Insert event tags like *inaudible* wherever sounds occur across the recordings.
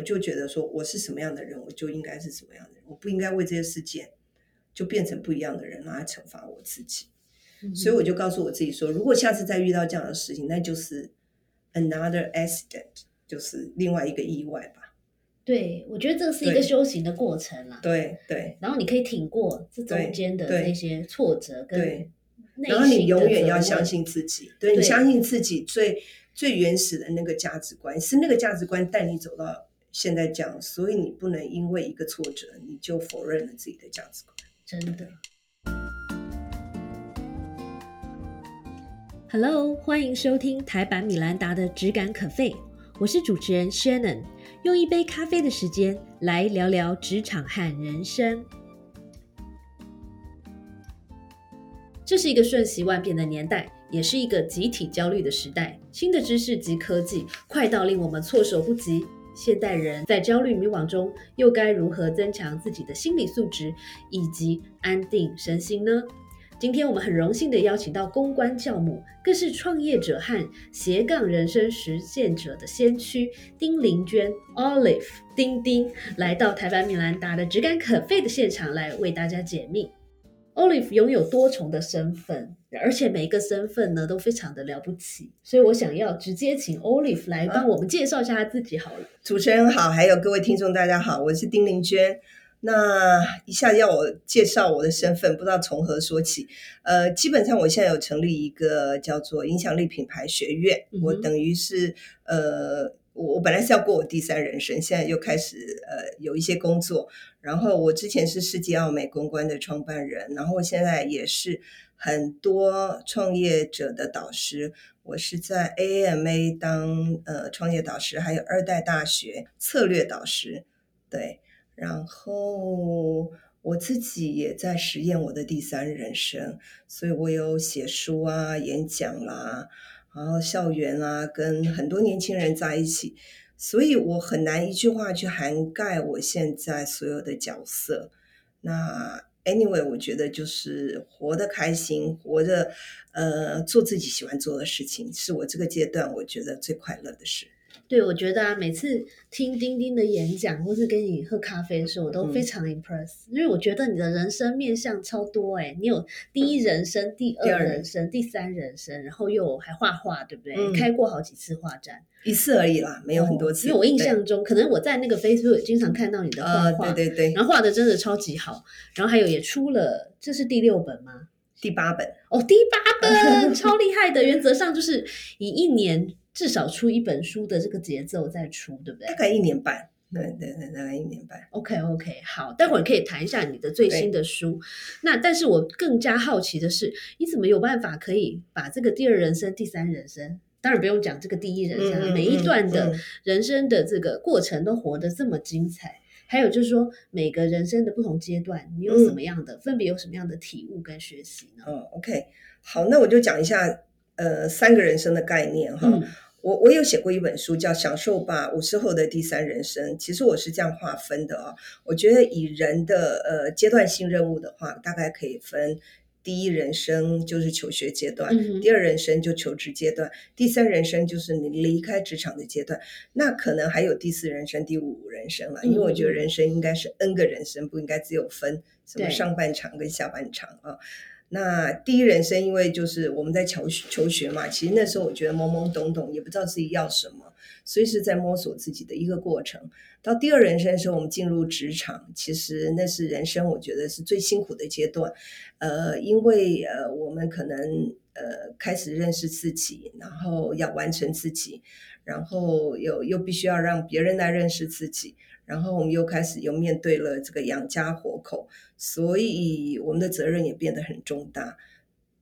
我就觉得说我是什么样的人，我就应该是什么样的人，我不应该为这些事件就变成不一样的人，来惩罚我自己。所以我就告诉我自己说，如果下次再遇到这样的事情，那就是 another accident，就是另外一个意外吧。对，我觉得这是一个修行的过程啦。对对，然后你可以挺过这中间的那些挫折跟对内然后你永远要相信自己，对你相信自己最最原始的那个价值观，是那个价值观带你走到现在这样，所以你不能因为一个挫折你就否认了自己的价值观。真的。Hello，欢迎收听台版米兰达的《只感可废》，我是主持人 Shannon，用一杯咖啡的时间来聊聊职场和人生。这是一个瞬息万变的年代，也是一个集体焦虑的时代。新的知识及科技快到令我们措手不及。现代人在焦虑迷惘中，又该如何增强自己的心理素质以及安定身心呢？今天我们很荣幸的邀请到公关教母，更是创业者和斜杠人生实践者的先驱丁玲娟 Olive 丁丁，来到台湾米兰达的只感可废的现场来为大家解密。Olive 拥有多重的身份，而且每一个身份呢都非常的了不起，所以我想要直接请 Olive 来帮我们介绍一下他自己好了。主持人好，还有各位听众大家好，我是丁玲娟。那一下要我介绍我的身份，不知道从何说起。呃，基本上我现在有成立一个叫做影响力品牌学院，嗯我等于是呃，我我本来是要过我第三人生，现在又开始呃有一些工作。然后我之前是世纪奥美公关的创办人，然后我现在也是很多创业者的导师。我是在 A M A 当呃创业导师，还有二代大学策略导师，对。然后我自己也在实验我的第三人生，所以我有写书啊、演讲啦，然后校园啊，跟很多年轻人在一起，所以我很难一句话去涵盖我现在所有的角色。那 anyway，我觉得就是活得开心，活着呃做自己喜欢做的事情，是我这个阶段我觉得最快乐的事。对，我觉得啊，每次听丁丁的演讲，或是跟你喝咖啡的时候，我都嗯。非常 impress，、因为我觉得你的人生面向超多哎、你有第一人生、第二人人生、第三人生，然后又还画画，对不对？嗯。开过好几次画展，一次而已啦，没有很多次。哦因为我印象中，可能我在那个 Facebook 也经常看到你的画呃，画，对对对，然后画的真的超级好，然后还有也出了，这是第六本吗？第八本，哦，第八本超厉害的，原则上就是以一年至少出一本书的这个节奏再出，对不对大概一年半，对对对，大概一年半。？OK OK，好，待会儿可以谈一下你的最新的书。那但是我更加好奇的是，你怎么有办法可以把这个第二人生、第三人生，当然不用讲这个第一人生了，嗯嗯每一段的嗯人生的这个过程都活得这么精彩。还有就是说，每个人生的不同阶段，你有什么样的、分别有什么样的体悟跟学习呢？哦，OK，好，那我就讲一下呃三个人生的概念哈。嗯我我有写过一本书叫《享受吧五十后的第三人生》，其实我是这样划分的啊、我觉得以人的呃阶段性任务的话，大概可以分。第一人生就是求学阶段，嗯第二人生就求职阶段，第三人生就是你离开职场的阶段。那可能还有第四人生、第五人生了，因为我觉得人生应该是 N 个人生，不应该只有分什么上半场跟下半场啊。那第一人生，因为就是我们在求学求学嘛，其实那时候我觉得懵懵懂懂，也不知道自己要什么，所以是在摸索自己的一个过程。到第二人生的时候，我们进入职场，其实那是人生我觉得是最辛苦的阶段，呃，因为呃我们可能呃开始认识自己，然后要完成自己，然后又又必须要让别人来认识自己，然后我们又开始又面对了这个养家活口，所以我们的责任也变得很重大。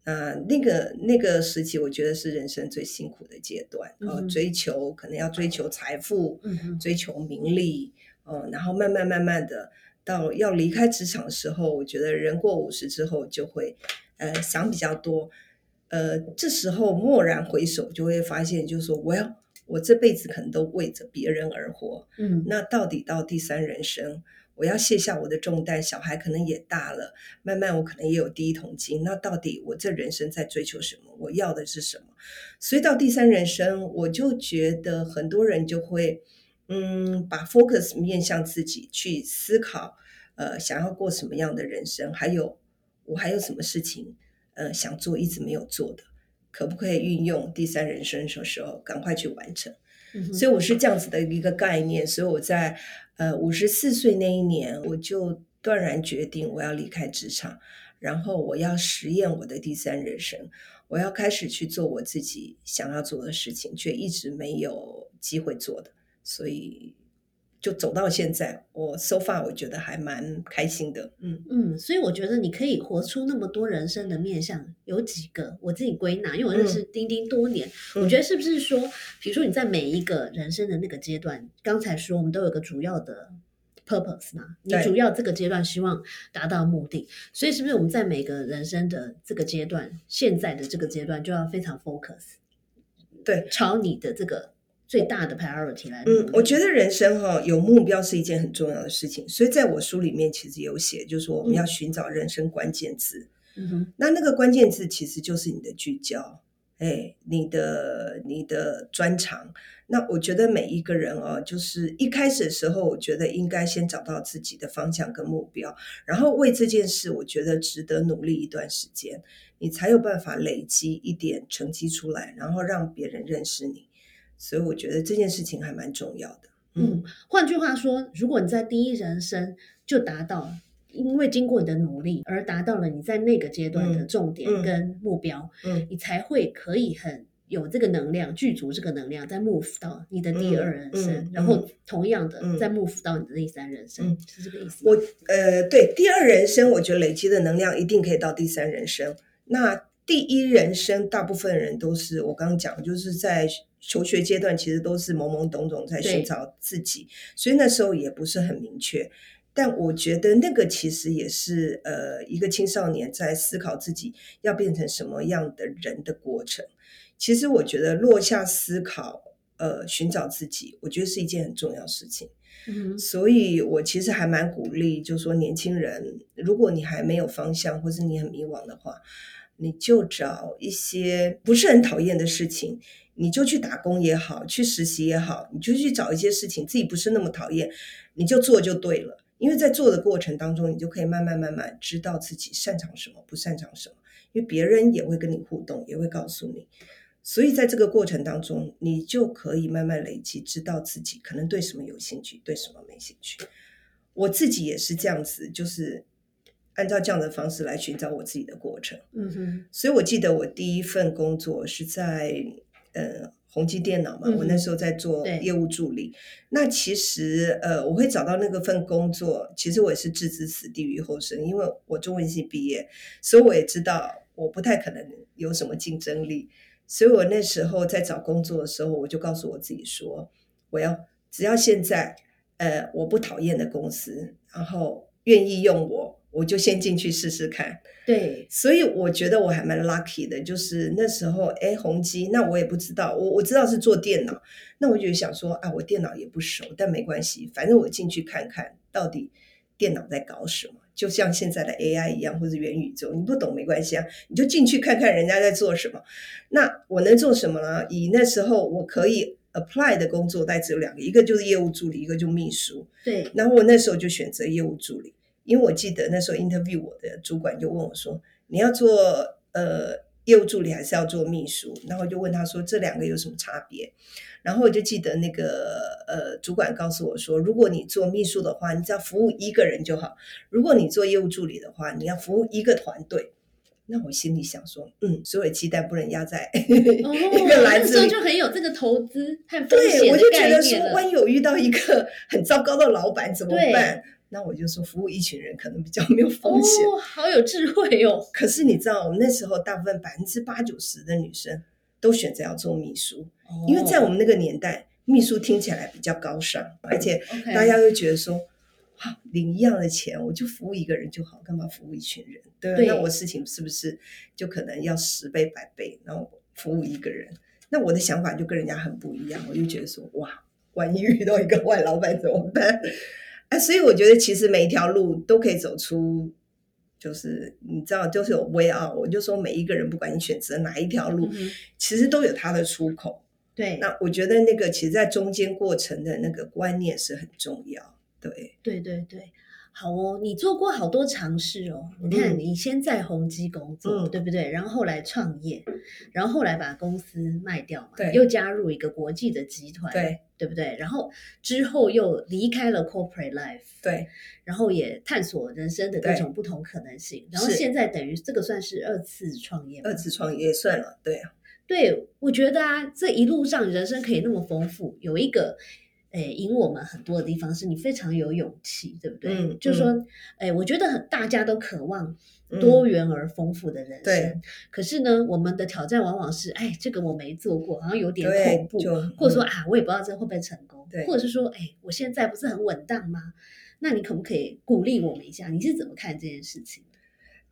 那那个那个时期，我觉得是人生最辛苦的阶段，呃，嗯哼。追求可能要追求财富，追求名利，哦、然后慢慢慢慢的到要离开职场的时候，我觉得人过五十之后就会，呃，想比较多，呃，这时候蓦然回首，就会发现，就是说，我要我这辈子可能都为着别人而活，嗯那到底到第三人生，我要卸下我的重担，小孩可能也大了，慢慢我可能也有第一桶金。那到底我这人生在追求什么？我要的是什么？所以到第三人生，我就觉得很多人就会，嗯，把 focus 面向自己去思考，呃，想要过什么样的人生，还有我还有什么事情，呃，想做一直没有做的，可不可以运用第三人生的时候赶快去完成？嗯所以我是这样子的一个概念，所以我在呃五十四岁那一年，我就断然决定我要离开职场，然后我要实验我的第三人生，我要开始去做我自己想要做的事情，却一直没有机会做的，所以就走到现在，我 so far 我觉得还蛮开心的，嗯。嗯，所以我觉得你可以活出那么多人生的面相，有几个我自己归纳，因为我认识丁丁多年，嗯。我觉得是不是说，比如说你在每一个人生的那个阶段，刚才说我们都有个主要的 purpose 嘛，你主要这个阶段希望达到目的，所以是不是我们在每个人生的这个阶段，现在的这个阶段就要非常 focus，对，朝你的这个最大的 priority 来。嗯，我觉得人生哈、有目标是一件很重要的事情，所以在我书里面其实有写，就是说我们要寻找人生关键字。嗯哼，那那个关键字其实就是你的聚焦，哎，你的你的专长。那我觉得每一个人哦，就是一开始的时候，我觉得应该先找到自己的方向跟目标，然后为这件事，我觉得值得努力一段时间，你才有办法累积一点成绩出来，然后让别人认识你。所以我觉得这件事情还蛮重要的。嗯，换句话说，如果你在第一人生就达到，因为经过你的努力而达到了你在那个阶段的嗯重点嗯跟目标，嗯你才会可以很有这个能量，具足这个能量，再 move 到你的第二人生，嗯嗯然后同样的、嗯再 move 到你的第三人生，嗯是这个意思吗？我呃，对第二人生，我觉得累积的能量一定可以到第三人生。那第一人生，大部分人都是我刚刚讲，就是在求学阶段，其实都是懵懵懂懂在寻找自己，所以那时候也不是很明确。但我觉得那个其实也是呃一个青少年在思考自己要变成什么样的人的过程。其实我觉得落下思考，呃，寻找自己，我觉得是一件很重要的事情。嗯所以我其实还蛮鼓励，就说年轻人，如果你还没有方向，或是你很迷惘的话，你就找一些不是很讨厌的事情，你就去打工也好，去实习也好，你就去找一些事情自己不是那么讨厌，你就做就对了。因为在做的过程当中，你就可以慢慢慢慢知道自己擅长什么，不擅长什么，因为别人也会跟你互动，也会告诉你。所以在这个过程当中，你就可以慢慢累积，知道自己可能对什么有兴趣，对什么没兴趣。我自己也是这样子，就是按照这样的方式来寻找我自己的过程。嗯哼，所以我记得我第一份工作是在呃宏基电脑嘛，我那时候在做业务助理。那其实呃，我会找到那个份工作，其实我也是置之死地于后生，因为我中文系毕业，所以我也知道我不太可能有什么竞争力。所以我那时候在找工作的时候，我就告诉我自己说，我要只要现在呃我不讨厌的公司，然后愿意用我，我就先进去试试看。对，所以我觉得我还蛮 lucky 的，就是那时候，哎，宏基，那我也不知道，我我知道是做电脑，那我就想说，啊，我电脑也不熟，但没关系，反正我进去看看到底电脑在搞什么，就像现在的 AI 一样，或者元宇宙，你不懂没关系啊，你就进去看看人家在做什么。那我能做什么呢？以那时候我可以 apply 的工作，大概只有两个，一个就是业务助理，一个就秘书。对，然后我那时候就选择业务助理，因为我记得那时候 interview 我的主管就问我说：“你要做呃业务助理还是要做秘书？”然后我就问他说：“这两个有什么差别？”然后我就记得那个呃主管告诉我说：“如果你做秘书的话，你只要服务一个人就好；如果你做业务助理的话，你要服务一个团队。”那我心里想说：“嗯，所有鸡蛋不能压在哦，*laughs* 一个篮子里。”那时候就很有这个投资和风对，险对我就觉得说。万一有遇到一个很糟糕的老板怎么对办？那我就说，服务一群人可能比较没有风险。哦，好有智慧哦。可是你知道，我们那时候大部分百分之八九十的女生都选择要做秘书，因为在我们那个年代，秘书听起来比较高尚，而且大家都觉得说，好领一样的钱，我就服务一个人就好，干嘛服务一群人？对啊，对那我事情是不是就可能要十倍百倍，然后服务一个人？那我的想法就跟人家很不一样，我就觉得说，哇，万一遇到一个 *laughs* 坏老板怎么办？啊，所以我觉得其实每一条路都可以走出，就是你知道，就是有 way out。我就说每一个人，不管你选择哪一条路，嗯其实都有它的出口。对，那我觉得那个其实，在中间过程的那个观念是很重要。对，对对对，好哦，你做过好多尝试哦。你看，嗯你先在宏基工作，嗯对不对？然后后来创业，然后后来把公司卖掉嘛，对又加入一个国际的集团，对，对不对？然后之后又离开了 corporate life，对，然后也探索人生的各对种不同可能性。然后是现在等于这个算是二次创业吗，二次创业算了，对啊，对，我觉得啊，这一路上人生可以那么丰富，有一个，诶，引我们很多的地方是你非常有勇气，对不对？嗯就是说，诶，我觉得很大家都渴望嗯多元而丰富的人生，对可是呢，我们的挑战往往是，哎，这个我没做过，好像有点对恐怖，或者说、嗯啊，我也不知道这会不会成功，对或者是说，哎，我现在不是很稳当吗？那你可不可以鼓励我们一下？你是怎么看这件事情？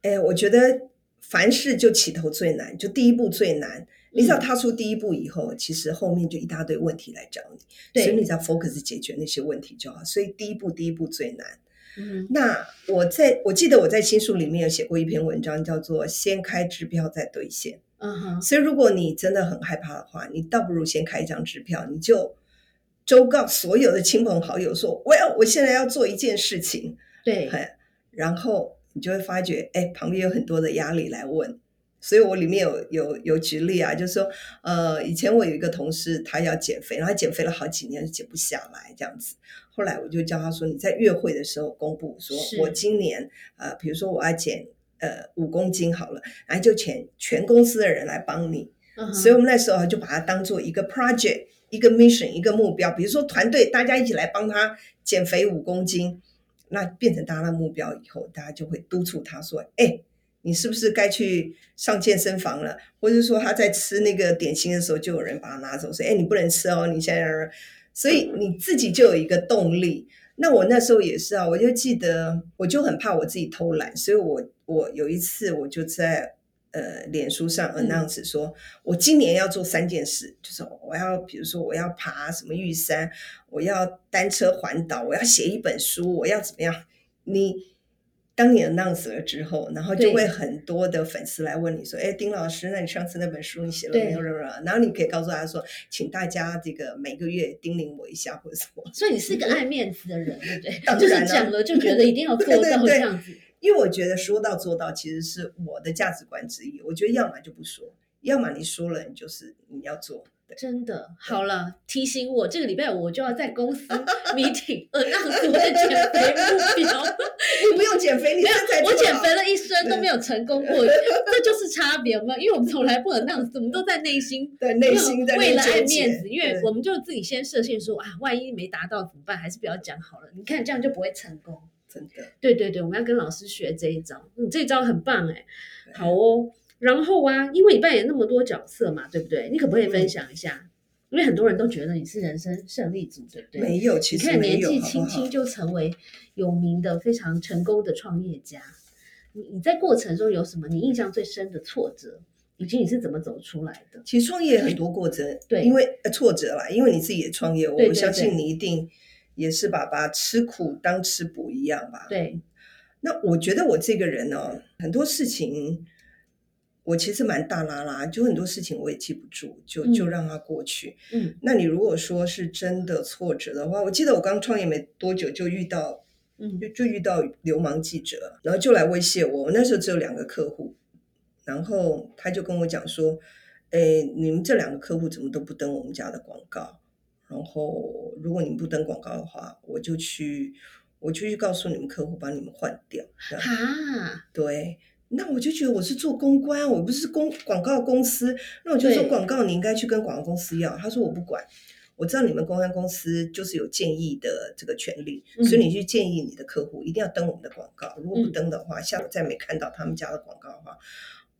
哎，我觉得凡事就起头最难，就第一步最难。你只要嗯踏出第一步以后，其实后面就一大堆问题来找你，对所以你只要 focus 解决那些问题就好。所以第一步，第一步最难。嗯那我在我记得我在新书里面有写过一篇文章，叫做“先开支票再兑现”。嗯哼，所以如果你真的很害怕的话，你倒不如先开一张支票，你就周告所有的亲朋好友说：“我要我现在要做一件事情。”对，哎，然后你就会发觉，哎，旁边有很多的压力来问。所以我里面有有有举例啊，就是说，呃，以前我有一个同事，他要减肥，然后他减肥了好几年都减不下来，这样子。后来我就叫他说，你在月会的时候公布说，我今年呃，比如说我要减呃五公斤好了，然后就请全公司的人来帮你。所以我们那时候就把它当做一个 project、一个 mission、一个目标。比如说团队大家一起来帮他减肥五公斤，那变成大家的目标以后，大家就会督促他说：“哎，你是不是该去上健身房了？”或者说他在吃那个点心的时候，就有人把他拿走，说：“哎，你不能吃哦，你现在……”所以你自己就有一个动力。那我那时候也是啊，我就记得，我就很怕我自己偷懒，所以我我有一次我就在呃脸书上嗯 announce 说，我今年要做三件事，就是我要比如说我要爬什么玉山，我要单车环岛，我要写一本书，我要怎么样？你当你 announce 了之后，然后就会很多的粉丝来问你说：“哎，丁老师，那你上次那本书你写了没有？”对然后你可以告诉他说：“请大家这个每个月叮咛我一下，或者什么。”所以你是一个爱面子的人，对不对？当然了就是讲了就觉得一定要做到对对对这样子。因为我觉得说到做到其实是我的价值观之一。我觉得要么就不说，要么你说了，你就是你要做。对真的，好了，提醒我这个礼拜我就要在公司 meeting announce 我的减肥目标。*laughs* 你不用减肥，你没有我减肥了一生都没有成功过，这就是差别嘛。因为我们从来不 announce，我们都在内心对内心的为了爱面子，因为我们就自己先设限说啊，万一没达到怎么办？还是不要讲好了。你看这样就不会成功。真的对对对，我们要跟老师学这一招，嗯，这一招很棒哎，对好哦。然后啊，因为你扮演那么多角色嘛，对不对？你可不可以嗯分享一下？因为很多人都觉得你是人生胜利组，对不对？没有，其你看实，年纪轻轻就成为有名的、非常成功的创业家，你你在过程中有什么你印象最深的挫折，以及你是怎么走出来的？其实创业很 *laughs* 多过程，对因为呃挫折啦，因为你自己也创业，我相信你一定也是把把吃苦当吃补一样吧。对，那我觉得我这个人呢、很多事情我其实蛮大拉拉，就很多事情我也记不住，就嗯就让它过去。嗯那你如果说是真的挫折的话，我记得我刚创业没多久就遇到嗯就就遇到流氓记者，然后就来威胁我。我那时候只有两个客户，然后他就跟我讲说：“哎，你们这两个客户怎么都不登我们家的广告？然后如果你们不登广告的话，我就去我就去告诉你们客户，把你们换掉。”这样哈，对。那我就觉得我是做公关，我不是公广告公司。那我就说广告你应该去跟广告公司要。他说我不管，我知道你们公关公司就是有建议的这个权利，嗯所以你去建议你的客户一定要登我们的广告。如果不嗯登的话，像我再没看到他们家的广告的话，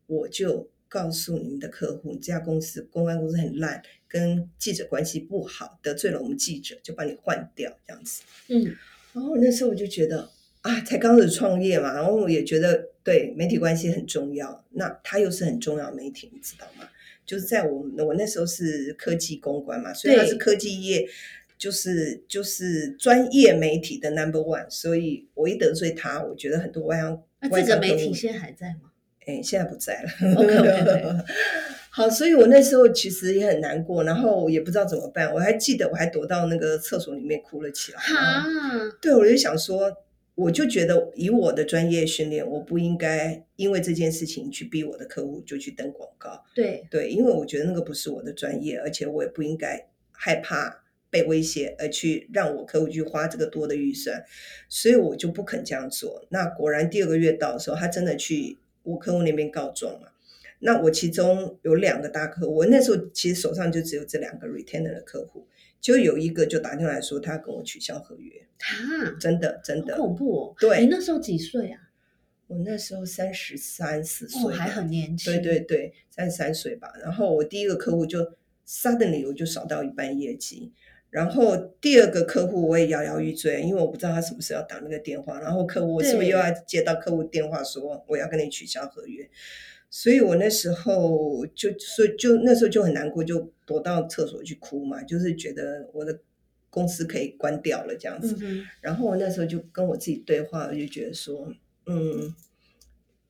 我就告诉你们的客户，你这家公司公关公司很烂，跟记者关系不好，得罪了我们记者，就把你换掉这样子。嗯然后那时候我就觉得啊，才刚开始创业嘛，然后我也觉得对媒体关系很重要。那它又是很重要的媒体，你知道吗？就是在我们我那时候是科技公关嘛，所以它是科技业，就是就是专业媒体的 number one。所以我一得罪他，我觉得很多外商那外这个媒体现在还在吗？哎，现在不在了。OK，OK，OK *laughs* 好，所以我那时候其实也很难过，然后也不知道怎么办。我还记得我还躲到那个厕所里面哭了起来。啊，对，我就想说，我就觉得以我的专业训练，我不应该因为这件事情去逼我的客户就去登广告。对，对，因为我觉得那个不是我的专业，而且我也不应该害怕被威胁而去让我客户去花这个多的预算，所以我就不肯这样做。那果然第二个月到的时候，他真的去我客户那边告状了。那我其中有两个大客户，我那时候其实手上就只有这两个 retainer 的客户，就有一个就打电话来说他要跟我取消合约，啊，真的真的好，恐怖哦。对你那时候几岁啊？我那时候三十三四岁哦，还很年轻。对对对，三十三岁吧。然后我第一个客户就 suddenly 我就少到一半业绩，然后第二个客户我也摇摇欲坠，因为我不知道他什么时候要打那个电话，然后客户我是不是又要接到客户电话说我要跟你取消合约？所以我那时候就所以就那时候就很难过，就躲到厕所去哭嘛，就是觉得我的公司可以关掉了这样子。嗯，然后我那时候就跟我自己对话，我就觉得说，嗯，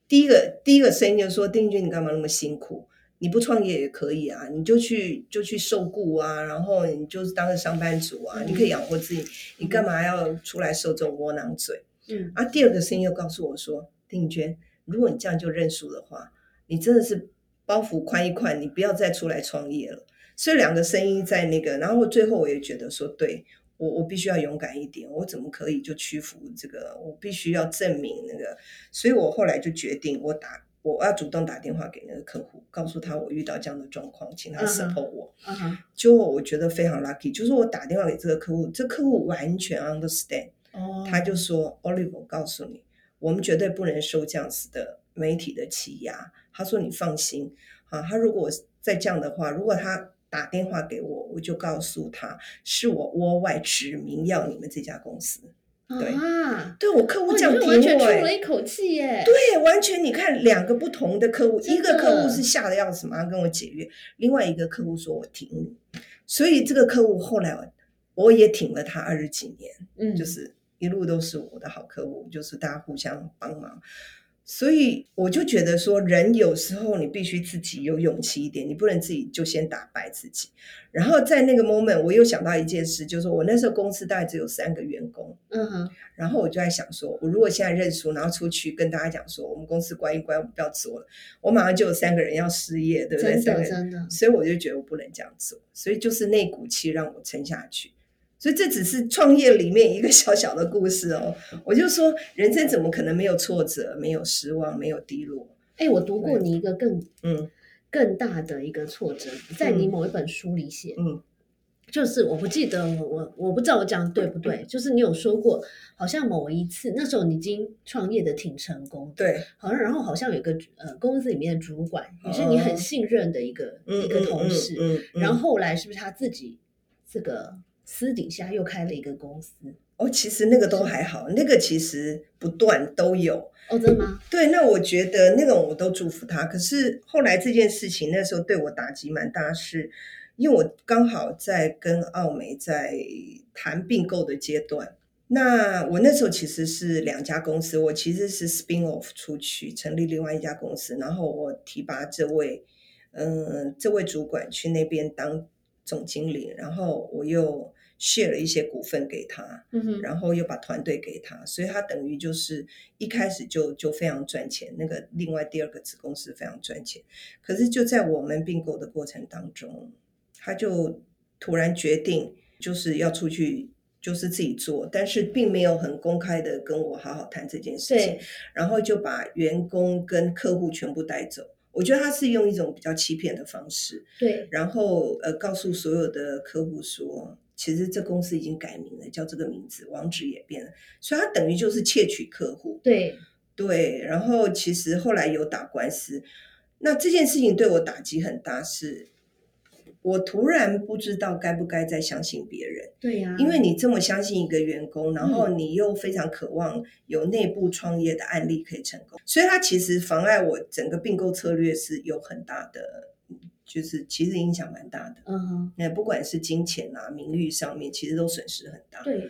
第一个第一个声音就说：“丁俊，你干嘛那么辛苦？你不创业也可以啊，你就去就去受雇啊，然后你就是当个上班族啊，嗯你可以养活自己，你干嘛要出来受这种窝囊嘴？”嗯，啊，第二个声音又告诉我说：“丁娟，如果你这样就认输的话，你真的是包袱宽一宽，你不要再出来创业了。”所以两个声音在那个，然后最后我也觉得说，对我我必须要勇敢一点，我怎么可以就屈服这个？我必须要证明那个，所以我后来就决定，我打我要主动打电话给那个客户，告诉他我遇到这样的状况，请他嗯哼 support 我。就我觉得非常 lucky，就是我打电话给这个客户，这客户完全 understand。哦，他就说：“Oliver，我告诉你，我们绝对不能收这样子的媒体的欺压。”他说：“你放心啊，他如果再这样的话，如果他打电话给我，我就告诉他是我窝外指名要你们这家公司。对啊，对我客户哇，这样挺你就完全出我、欸，了一口气耶。对，完全你看两个不同的客户，一个客户是吓得要死，马上跟我解约；另外一个客户说我挺你，所以这个客户后来我也挺了他二十几年。嗯，就是一路都是我的好客户，就是大家互相帮忙。所以我就觉得说，人有时候你必须自己有勇气一点，你不能自己就先打败自己。然后在那个 moment，我又想到一件事，就是我那时候公司大概只有三个员工，嗯哼，然后我就在想说，我如果现在认输，然后出去跟大家讲说，我们公司关一关，我们不要做了，我马上就有三个人要失业，对不对？真的真的，所以我就觉得我不能这样做，所以就是那股气让我撑下去。所以这只是创业里面一个小小的故事哦。*laughs* 我就说，人生怎么可能没有挫折、没有失望、没有低落？哎，我读过你一个更嗯更大的一个挫折，在你某一本书里写，嗯就是我不记得我我我不知道我讲的对不对，就是你有说过，好像某一次那时候你已经创业的挺成功，，对，好像然后好像有一个呃公司里面的主管也是你很信任的一个、嗯一个同事，嗯，嗯嗯然后后来是不是他自己这个私底下又开了一个公司？哦，其实那个都还好，那个其实不断都有。哦，真的吗？对，那我觉得那种我都祝福他。可是后来这件事情那时候对我打击蛮大，是因为我刚好在跟奥美在谈并购的阶段。那我那时候其实是两家公司，我其实是 spin off 出去成立另外一家公司，然后我提拔这位嗯这位主管去那边当总经理，然后我又 share 了一些股份给他，嗯哼，然后又把团队给他，所以他等于就是一开始就就非常赚钱。那个另外第二个子公司非常赚钱，可是就在我们并购的过程当中，他就突然决定就是要出去。就是自己做，但是并没有很公开的跟我好好谈这件事情对，，然后就把员工跟客户全部带走。我觉得他是用一种比较欺骗的方式，对，然后呃告诉所有的客户说，其实这公司已经改名了，叫这个名字，网址也变了，所以它等于就是窃取客户。对，对，然后其实后来有打官司，那这件事情对我打击很大是，我突然不知道该不该再相信别人，对呀、因为你这么相信一个员工，然后嗯。你又非常渴望有内部创业的案例可以成功，所以它其实妨碍我整个并购策略是有很大的，就是其实影响蛮大的。嗯哼，那不管是金钱啊、名誉上面，其实都损失很大。对，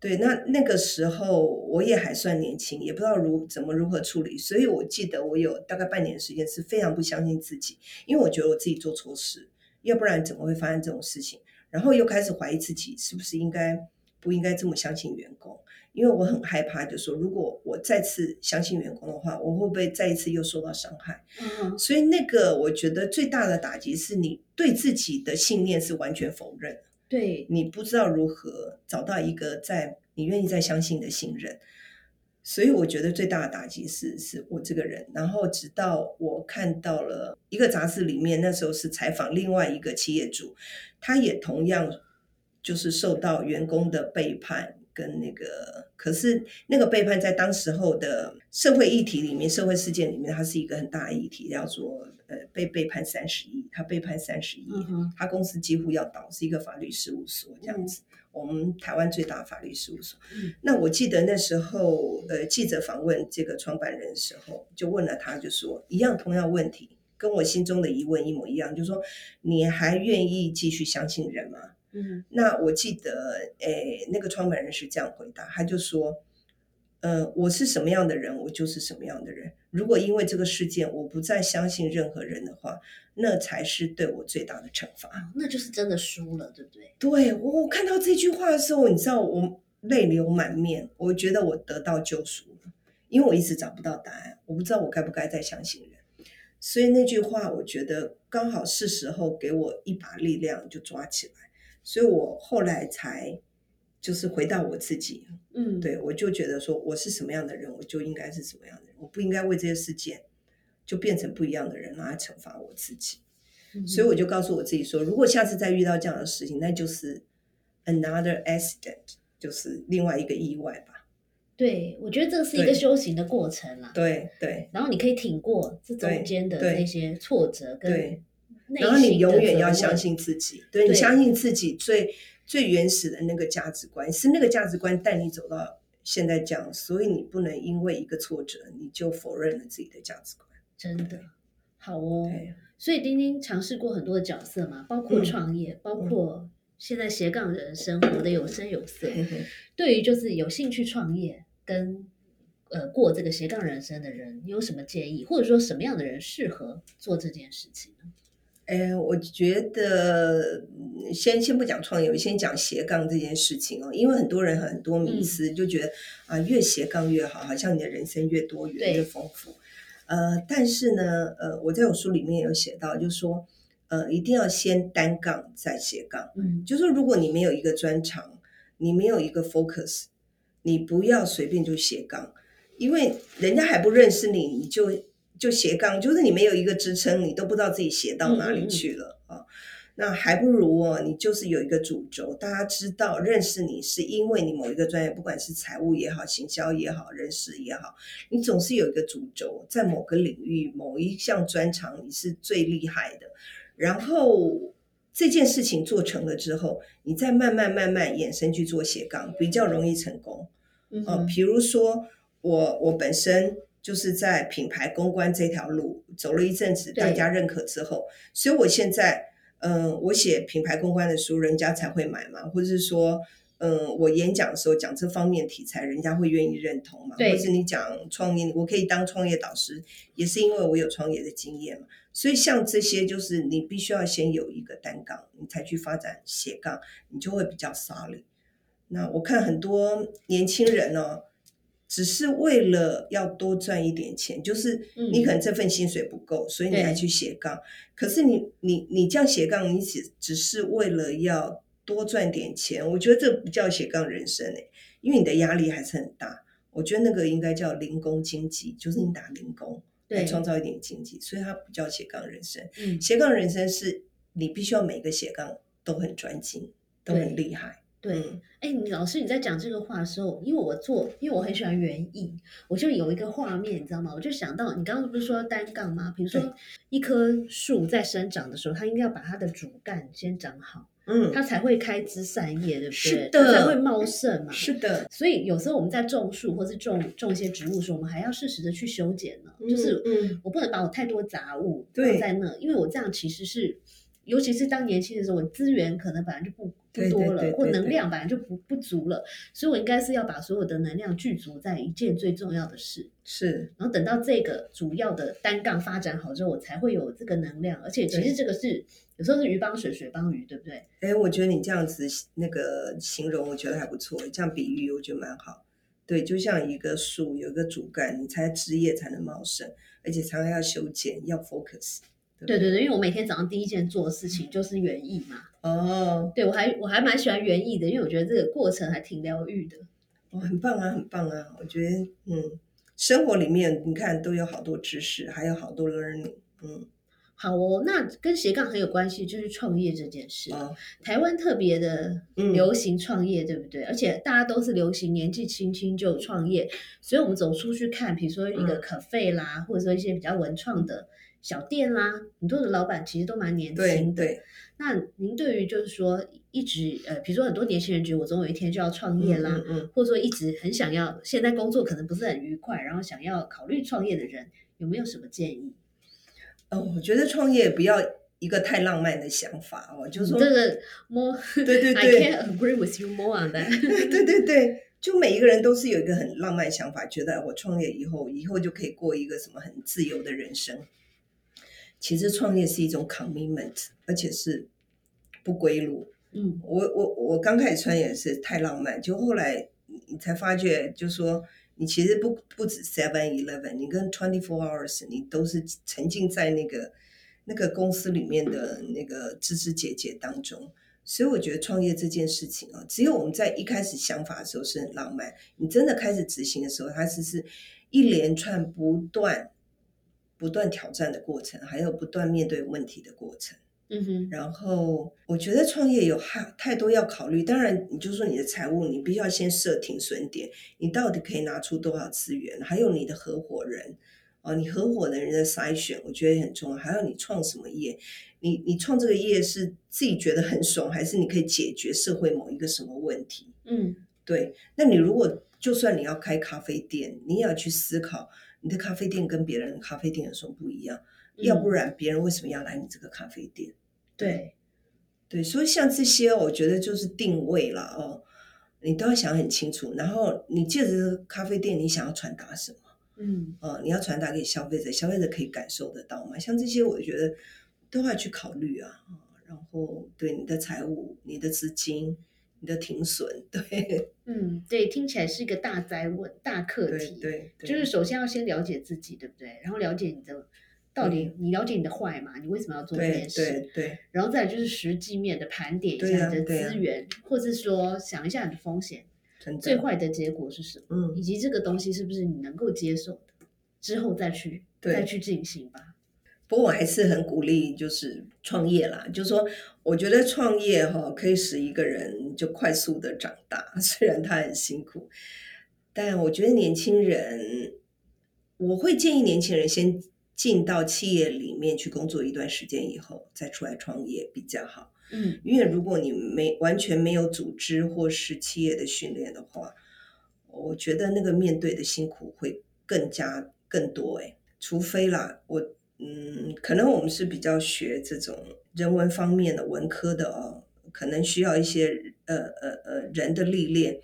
对，那那个时候我也还算年轻，也不知道如怎么如何处理，所以我记得我有大概半年的时间是非常不相信自己，因为我觉得我自己做错事，要不然怎么会发生这种事情？然后又开始怀疑自己是不是应该不应该这么相信员工，因为我很害怕，就说如果我再次相信员工的话，我会不会再一次又受到伤害？嗯所以那个我觉得最大的打击是你对自己的信念是完全否认。对，你不知道如何找到一个在你愿意再相信的信任，所以我觉得最大的打击是是我这个人。然后直到我看到了一个杂志里面，那时候是采访另外一个企业主，他也同样就是受到员工的背叛。跟那个，可是那个背叛在当时候的社会议题里面，社会事件里面，它是一个很大的议题，叫做呃被背叛三十亿，他背叛三十亿，嗯，他公司几乎要倒，是一个法律事务所这样子。我们台湾最大的法律事务所。嗯那我记得那时候，呃，记者访问这个创办人的时候，就问了他，就说一样同样问题，跟我心中的疑问一模一样，就说你还愿意继续相信人吗？嗯那我记得，诶，那个创办人是这样回答，他就说，呃，我是什么样的人，我就是什么样的人。如果因为这个事件我不再相信任何人的话，那才是对我最大的惩罚。啊，那就是真的输了，对不对？对我，我看到这句话的时候，你知道我泪流满面，我觉得我得到救赎了，因为我一直找不到答案，我不知道我该不该再相信人。所以那句话，我觉得刚好是时候给我一把力量，就抓起来。所以我后来才就是回到我自己，嗯，对我就觉得说我是什么样的人，我就应该是什么样的人，我不应该为这些事件就变成不一样的人来惩罚我自己。嗯，所以我就告诉我自己说，如果下次再遇到这样的事情，那就是 another accident，就是另外一个意外吧。对我觉得这是一个修行的过程啦。对对然后你可以挺过这中间的那些挫折跟然后你永远要相信自己，对你相信自己最最原始的那个价值观，是那个价值观带你走到现在这样，所以你不能因为一个挫折你就否认了自己的价值观。真的好哦。对，所以丁丁尝试过很多的角色嘛，包括嗯创业，包括现在斜杠人生，活得有声有色。对于就是有兴趣创业跟呃过这个斜杠人生的人，你有什么建议，或者说什么样的人适合做这件事情呢？哎，我觉得嗯先先不讲创业，我先讲斜杠这件事情哦，因为很多人很多迷思，就觉得啊越斜杠越好，好像你的人生越多元越丰富。呃，但是呢，呃，我在我书里面有写到，就是说，呃，一定要先单杠再斜杠。嗯，就是说如果你没有一个专长，你没有一个 focus，你不要随便就斜杠，因为人家还不认识你，你就就斜杠，就是你没有一个支撑，你都不知道自己斜到哪里去了啊、那还不如哦，你就是有一个主轴，大家知道认识你是因为你某一个专业，不管是财务也好、行销也好、人事也好，你总是有一个主轴，在某个领域、某一项专长你是最厉害的，然后这件事情做成了之后，你再慢慢慢慢衍生去做斜杠，比较容易成功。哦，比如说我我本身就是在品牌公关这条路走了一阵子，大家认可之后，所以我现在嗯、呃我写品牌公关的书，人家才会买嘛，或者是说。嗯，我演讲的时候讲这方面题材，人家会愿意认同嘛？或者你讲创业，我可以当创业导师，也是因为我有创业的经验嘛。所以像这些，就是你必须要先有一个单杠，你才去发展斜杠，你就会比较 solid。那我看很多年轻人哦，只是为了要多赚一点钱，就是你可能这份薪水不够，所以你对还去斜杠。可是你你你这样斜杠，你只只是为了要多赚点钱，我觉得这不叫斜杠人生诶，因为你的压力还是很大。我觉得那个应该叫零工经济，就是你打零工来对，创造一点经济，所以它不叫斜杠人生。嗯，斜杠人生是你必须要每个斜杠都很专精，都很厉害。对。嗯哎，你老师你在讲这个话的时候，因为我做，因为我很喜欢园艺，我就有一个画面，你知道吗？我就想到你刚刚不是说单杠吗？比如对说一棵树在生长的时候，它应该要把它的主干先长好，嗯，它才会开枝散叶，对不对？是的它才会茂盛嘛。是的，所以有时候我们在种树或是种种一些植物的时候，我们还要适时的去修剪呢。就是嗯我不能把我太多杂物放在那，因为我这样其实是，尤其是当年轻的时候，我资源可能本来就不不多了，或能量本来就不不足了，所以我应该是要把所有的能量聚足在一件最重要的事，是然后等到这个主要的单杠发展好之后，我才会有这个能量。而且其实对这个是有时候是鱼帮水，水帮鱼，对不对？哎，我觉得你这样子那个形容，我觉得还不错，这样比喻我觉得蛮好。对，就像一个树有一个主干，你才枝叶才能茂盛，而且常常要修剪，要 focus。对不对对对，因为我每天早上第一件做的事情就是园艺嘛。哦，对我还我还蛮喜欢园艺的，因为我觉得这个过程还挺疗愈的。哦，很棒啊，很棒啊！我觉得，嗯，生活里面你看都有好多知识，还有好多 learning。嗯，好哦，那跟斜杠很有关系，就是创业这件事。哦，台湾特别的嗯流行创业，对不对？而且大家都是流行年纪轻轻就创业，所以我们走出去看，比如说一个嗯 cafe 啦，或者说一些比较文创的小店啦，很多的老板其实都蛮年对轻的。对，那您对于就是说一直呃，比如说很多年轻人觉得我总有一天就要创业啦，嗯嗯或者说一直很想要，现在工作可能不是很愉快，然后想要考虑创业的人，有没有什么建议？哦，我觉得创业不要一个太浪漫的想法哦，就是说，这个 more *laughs* 对对 I can't agree with you more on that *laughs* 对对对，就每一个人都是有一个很浪漫的想法，觉得我创业以后，以后就可以过一个什么很自由的人生。其实创业是一种 commitment，而且是不归路。嗯我我我刚开始创业是太浪漫，就后来你你才发觉，就说你其实不不止 Seven Eleven，你跟 Twenty Four Hours，你都是沉浸在那个那个公司里面的那个枝枝节节当中。所以我觉得创业这件事情啊，只有我们在一开始想法的时候是很浪漫，你真的开始执行的时候，它是是一连串不断不断挑战的过程，还有不断面对问题的过程。嗯哼然后我觉得创业有太太多要考虑，当然你就说你的财务，你必须要先设停损点，你到底可以拿出多少资源，还有你的合伙人，哦，你合伙的人的筛选，我觉得也很重要，还有你创什么业，你你创这个业是自己觉得很爽，还是你可以解决社会某一个什么问题？嗯对，那你如果就算你要开咖啡店，你也要去思考你的咖啡店跟别人的咖啡店有什么不一样，要不然别人为什么要来你这个咖啡店？对对，所以像这些，我觉得就是定位了哦，你都要想很清楚。然后你借着咖啡店，你想要传达什么？嗯哦，你要传达给消费者，消费者可以感受得到吗？像这些，我觉得都要去考虑啊。啊然后对你的财务、你的资金、你的停损，对 *laughs* 嗯，对，听起来是一个大灾问、大课题。对，对就是首先要先了解自己，对不对？然后了解你的到底，你了解你的坏嘛？你为什么要做这件事？对对然后再就是实际面的盘点一下你的资源，或是说想一下你的风险，最坏的结果是什么，嗯以及这个东西是不是你能够接受的，之后再去对再去进行吧。不过我还是很鼓励，就是创业啦。就是说，我觉得创业哈、可以使一个人就快速的长大，*laughs* 虽然他很辛苦，但我觉得年轻人，我会建议年轻人先进到企业里面去工作一段时间以后，再出来创业比较好。嗯因为如果你没完全没有组织或是企业的训练的话，我觉得那个面对的辛苦会更加更多诶，除非啦，我嗯，可能我们是比较学这种人文方面的文科的哦，可能需要一些呃呃呃人的历练。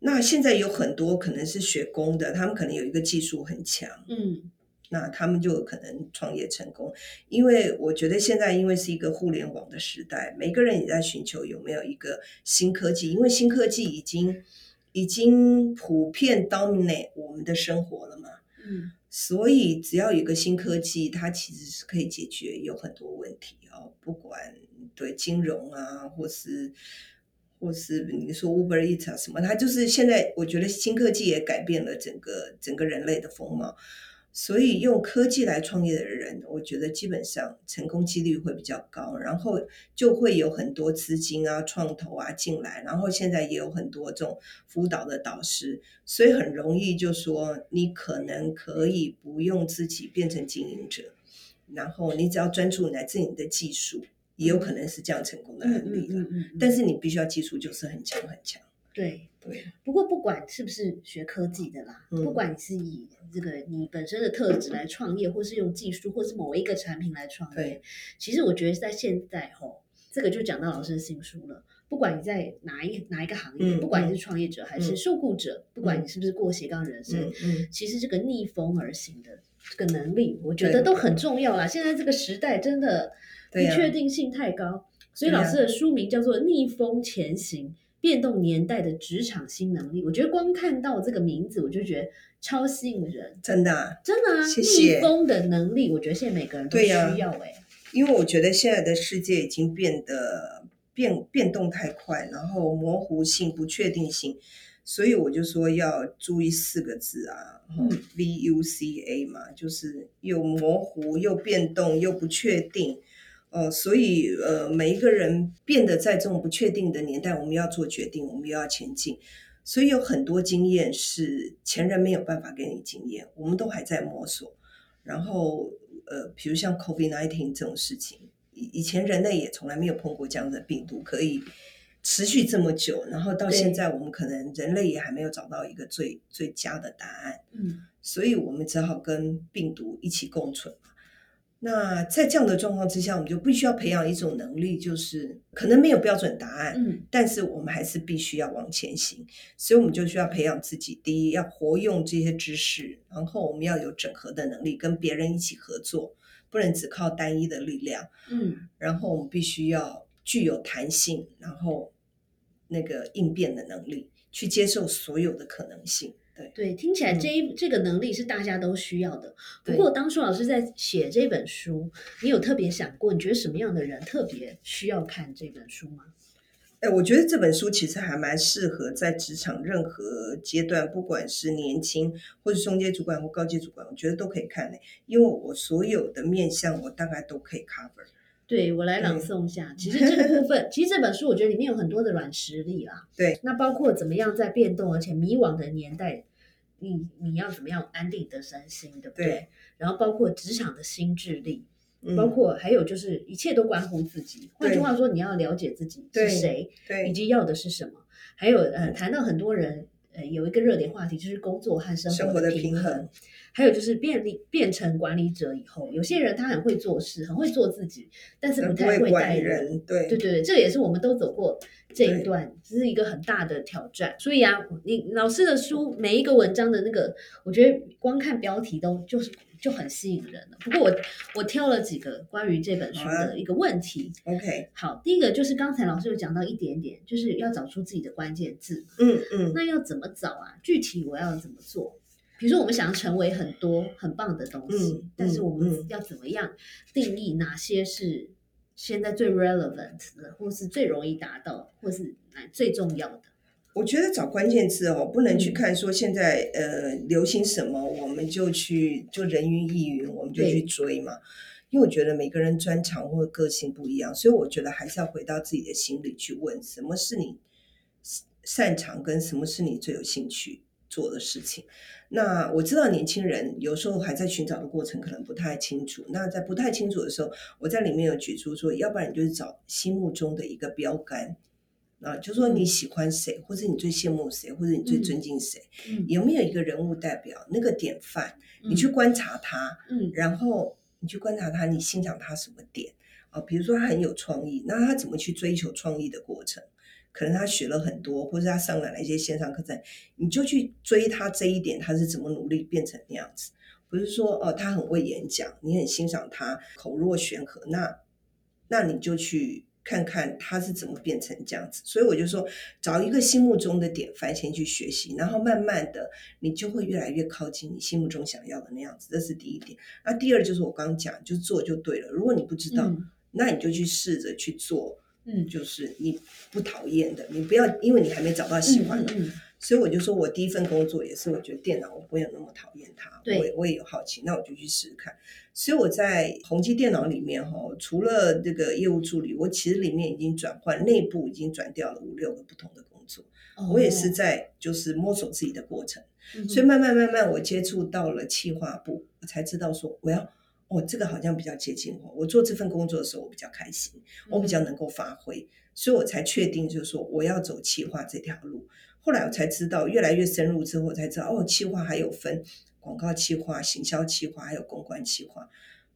那现在有很多可能是学工的，他们可能有一个技术很强，嗯。那他们就可能创业成功，因为我觉得现在因为是一个互联网的时代，每个人也在寻求有没有一个新科技，因为新科技已经已经普遍 dominate 我们的生活了嘛，嗯所以只要有个新科技，它其实是可以解决有很多问题哦，不管对金融啊，或是或是你说 Uber Eats 啊什么，它就是现在我觉得新科技也改变了整个整个人类的风貌。所以用科技来创业的人，我觉得基本上成功几率会比较高，然后就会有很多资金啊、创投啊进来，然后现在也有很多这种辅导的导师，所以很容易就说你可能可以不用自己变成经营者，然后你只要专注来自你的技术，也有可能是这样成功的嗯案例了。嗯嗯嗯，但是你必须要技术就是很强很强，对。对，不过不管是不是学科技的啦，嗯不管你是以这个你本身的特质来创业，或是用技术，或是某一个产品来创业对，其实我觉得在现在吼，这个就讲到老师的新书了。不管你在哪一哪一个行业，嗯不管你是创业者还是嗯受雇者，不管你是不是过斜杠人生，嗯嗯，其实这个逆风而行的这个能力，我觉得都很重要啦。现在这个时代真的不确定性太高，所以老师的书名叫做《逆风前行：变动年代的职场新能力》。我觉得光看到这个名字，我就觉得超吸引人，真的啊、真的啊！谢谢逆风的能力，我觉得现在每个人都需要哎、因为我觉得现在的世界已经变得变变动太快，然后模糊性、不确定性，所以我就说要注意四个字啊、嗯 v U C A 嘛，就是又模糊又变动又不确定。哦，所以呃，每一个人变得在这种不确定的年代，我们要做决定，我们又要前进。所以有很多经验是前人没有办法给你经验，我们都还在摸索。然后呃，比如像 COVID-19 这种事情，以以前人类也从来没有碰过这样的病毒，可以持续这么久，然后到现在我们可能人类也还没有找到一个最最佳的答案，嗯，所以我们只好跟病毒一起共存嘛。那在这样的状况之下，我们就必须要培养一种能力，就是可能没有标准答案，嗯但是我们还是必须要往前行，所以我们就需要培养自己。第一，要活用这些知识，然后我们要有整合的能力，跟别人一起合作，不能只靠单一的力量。嗯，然后我们必须要具有弹性，然后那个应变的能力，去接受所有的可能性。对，对，听起来嗯这一、这个能力是大家都需要的。不过，当初老师在写这本书，你有特别想过，你觉得什么样的人特别需要看这本书吗？哎，我觉得这本书其实还蛮适合在职场任何阶段，不管是年轻或是中阶主管或高级主管，我觉得都可以看的，因为我所有的面向我大概都可以 cover。对我来朗诵一下。*laughs* 其实这个部分，其实这本书我觉得里面有很多的软实力啦。对，那包括怎么样在变动而且迷惘的年代，你你要怎么样安定的身心，对不对？对然后包括职场的心智力，嗯包括还有就是一切都关乎自己。换句话说，你要了解自己是对谁，以及要的是什么。还有呃，谈到很多人呃有一个热点话题，就是工作和生生活的平衡。还有就是便利变成管理者以后，有些人他很会做事，很会做自己，但是不不太会带人。人，对对对对，这也是我们都走过这一段，这是一个很大的挑战。所以啊，你老师的书每一个文章的那个，我觉得光看标题都就是就很吸引人了。不过我我挑了几个关于这本书的一个问题。，OK，好，第一个就是刚才老师有讲到一点点，就是要找出自己的关键字。嗯嗯，那要怎么找啊？具体我要怎么做？比如说，我们想要成为很多很棒的东西，嗯但是我们嗯要怎么样定义哪些是现在最 relevant 的，或是最容易达到，或是哪最重要的？我觉得找关键字哦，不能去嗯看说现在呃流行什么，我们就去就人云亦云，我们就去追嘛。因为我觉得每个人专长或个性不一样，所以我觉得还是要回到自己的心里去问，什么是你擅长，跟什么是你最有兴趣做的事情。那我知道年轻人有时候还在寻找的过程，可能不太清楚。那在不太清楚的时候，我在里面有举出说，要不然你就是找心目中的一个标杆。啊，就说你喜欢谁，或者你最羡慕谁，或者你最尊敬谁，嗯有没有一个人物代表那个典范？你去观察他，嗯然后你去观察他，你欣赏他什么点啊？比如说他很有创意，那他怎么去追求创意的过程？可能他学了很多，或者他上了一些线上课程，你就去追他这一点，他是怎么努力变成那样子？不是说哦，他很会演讲，你很欣赏他口若悬河，那那你就去看看他是怎么变成这样子。所以我就说，找一个心目中的典范先去学习，然后慢慢的你就会越来越靠近你心目中想要的那样子。这是第一点。那第二就是我刚刚讲，就做就对了。如果你不知道，嗯那你就去试着去做，嗯就是你不讨厌的，你不要因为你还没找到喜欢的。嗯嗯所以我就说我第一份工作也是，我觉得电脑我不会有那么讨厌它，我也我也有好奇，那我就去试试看。所以我在宏基电脑里面哈，除了这个业务助理，我其实里面已经转换内部已经转掉了五六个不同的工作，哦我也是在就是摸索自己的过程。嗯所以慢慢慢慢，我接触到了企划部，我才知道说我要哦，这个好像比较接近我。我做这份工作的时候，我比较开心，我比较能够发挥，所以我才确定就是说我要走企划这条路。后来我才知道，越来越深入之后，我才知道哦，企划还有分广告企划、行销企划，还有公关企划。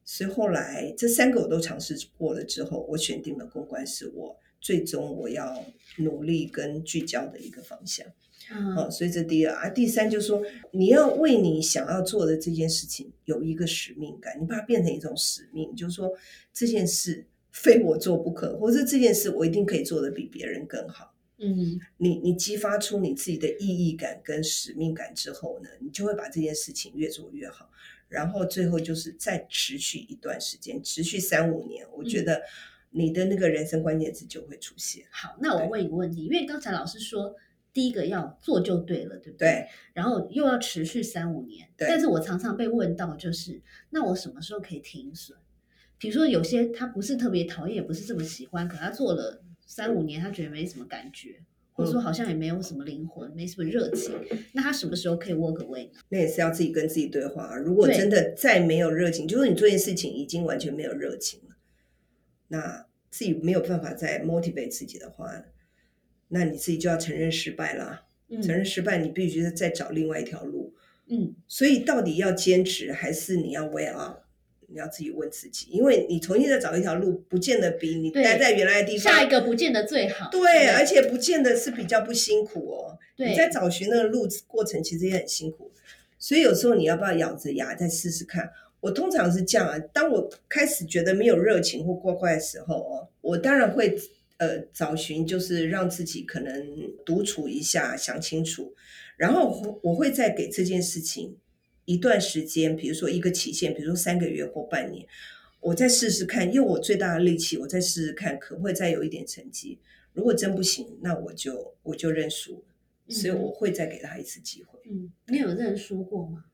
所以后来这三个我都尝试过了之后，我选定了公关是我最终我要努力跟聚焦的一个方向。嗯哦，所以这第二啊，第三就是说，你要为你想要做的这件事情有一个使命感，你把它变成一种使命，就是说这件事非我做不可，或者这件事我一定可以做的比别人更好。嗯你你激发出你自己的意义感跟使命感之后呢，你就会把这件事情越做越好，然后最后就是再持续一段时间，持续三五年，我觉得你的那个人生关键词就会出现。好，那我问一个问题，因为刚才老师说，第一个要做就对了，对不对？对，然后又要持续三五年，对但是我常常被问到，就是那我什么时候可以停损？比如说有些他不是特别讨厌，也不是这么喜欢，可他做了三五年，他觉得没什么感觉，或者说好像也没有什么灵魂，没什么热情，那他什么时候可以 walk away 呢？那也是要自己跟自己对话啊。如果真的再没有热情，就是你做件事情已经完全没有热情了，那自己没有办法再 motivate 自己的话，那你自己就要承认失败啦。嗯承认失败，你必须再找另外一条路。嗯所以到底要坚持，还是你要 way out？你要自己问自己，因为你重新再找一条路，不见得比你待在原来的地方下一个不见得最好。对，而且不见得是比较不辛苦哦。对你在找寻那个路过程，其实也很辛苦。所以有时候你要不要咬着牙再试试看？我通常是这样啊，当我开始觉得没有热情或怪怪的时候哦，我当然会呃找寻，就是让自己可能独处一下，想清楚，然后我我会再给这件事情一段时间，比如说一个期限，比如说三个月或半年，我再试试看，用我最大的力气，我再试试看，可不可以再有一点成绩。如果真不行，那我就我就认输。所以我会再给他一次机会。嗯，你有认输过吗？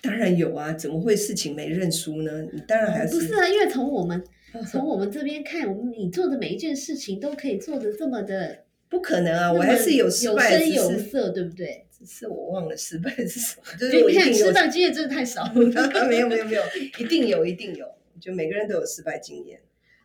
当然有啊，怎么会事情没认输呢？你当然还是不是啊，因为从我们 *laughs* 从我们这边看，我们你做的每一件事情都可以做的这么的，*laughs* 不可能啊，我还是有失败，有声有色，对不对？只是我忘了失败是什么，就是所以你看失败经验真的太少了。*laughs* 没有没有没有，一定有一定有，就每个人都有失败经验。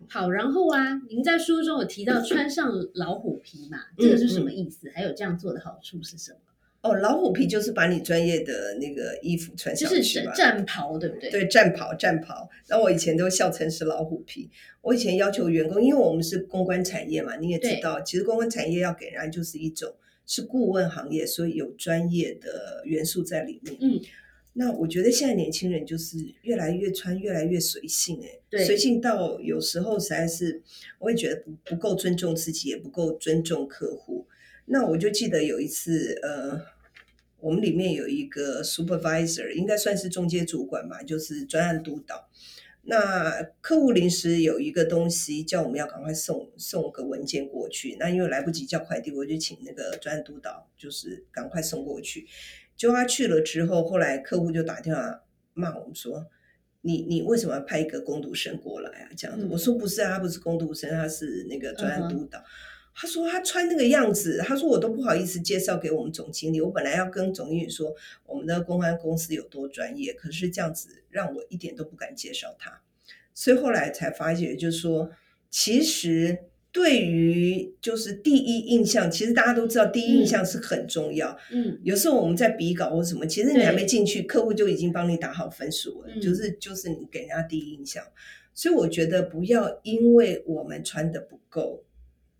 好，然后啊，您在书中有提到穿上老虎皮嘛，这个是什么意思？还有这样做的好处是什么？哦，老虎皮就是把你专业的那个衣服穿上去嘛。战袍，对不对？对，战袍，战袍。然后我以前都笑称是老虎皮。我以前要求员工，因为我们是公关产业嘛，你也知道，其实公关产业要给人家就是一种是顾问行业，所以有专业的元素在里面。嗯，那我觉得现在年轻人就是越来越穿越来越随性、欸，对随性到有时候实在是我也觉得不不够尊重自己，也不够尊重客户。那我就记得有一次，呃，我们里面有一个 supervisor，应该算是中介主管吧，就是专案督导。那客户临时有一个东西叫我们要赶快送送个文件过去，那因为来不及叫快递，我就请那个专案督导就是赶快送过去。就他去了之后，后来客户就打电话骂我们说：“你你为什么要派一个工读生过来啊？”这样子，嗯我说不是啊，他不是工读生，他是那个专案督导。他说他穿那个样子，他说我都不好意思介绍给我们总经理。我本来要跟总经理说我们的公安公司有多专业，可是这样子让我一点都不敢介绍他。所以后来才发觉，就是说，其实对于就是第一印象，其实大家都知道第一印象是很重要。嗯，有时候我们在比稿或什么，其实你还对没进去，客户就已经帮你打好分数了，嗯就是就是你给人家第一印象。所以我觉得不要因为我们穿的不够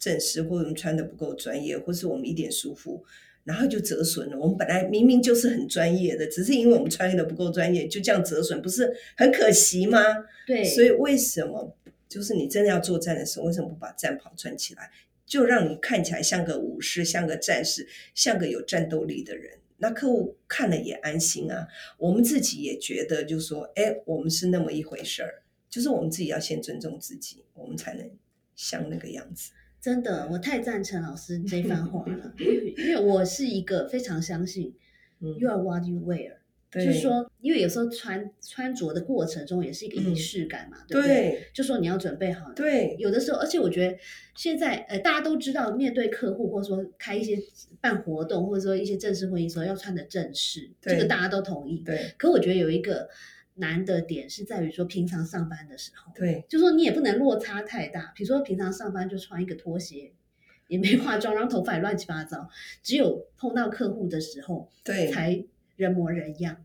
正式，或者我们穿的不够专业，或是我们一点疏忽，然后就折损了。我们本来明明就是很专业的，只是因为我们穿的不够专业，就这样折损，不是很可惜吗？对，所以为什么就是你真的要作战的时候，为什么不把战袍穿起来，就让你看起来像个武士，像个战士，像个有战斗力的人？那客户看了也安心啊，我们自己也觉得，就说，哎，我们是那么一回事儿，就是我们自己要先尊重自己，我们才能像那个样子。真的，我太赞成老师这番话了，*laughs* 因为我是一个非常相信嗯。You are what you wear，对。就是说，因为有时候穿穿着的过程中也是一个仪嗯式感嘛，对不对？对？就说你要准备好，对。有的时候，而且我觉得现在呃，大家都知道，面对客户或者说开一些办活动，或者说一些正式会议的时候要穿的正式，对这个大家都同意。对。可我觉得有一个难的点是在于说，平常上班的时候，对就说你也不能落差太大。比如说平常上班就穿一个拖鞋，也没化妆，然后头发也乱七八糟，只有碰到客户的时候对才人模人样。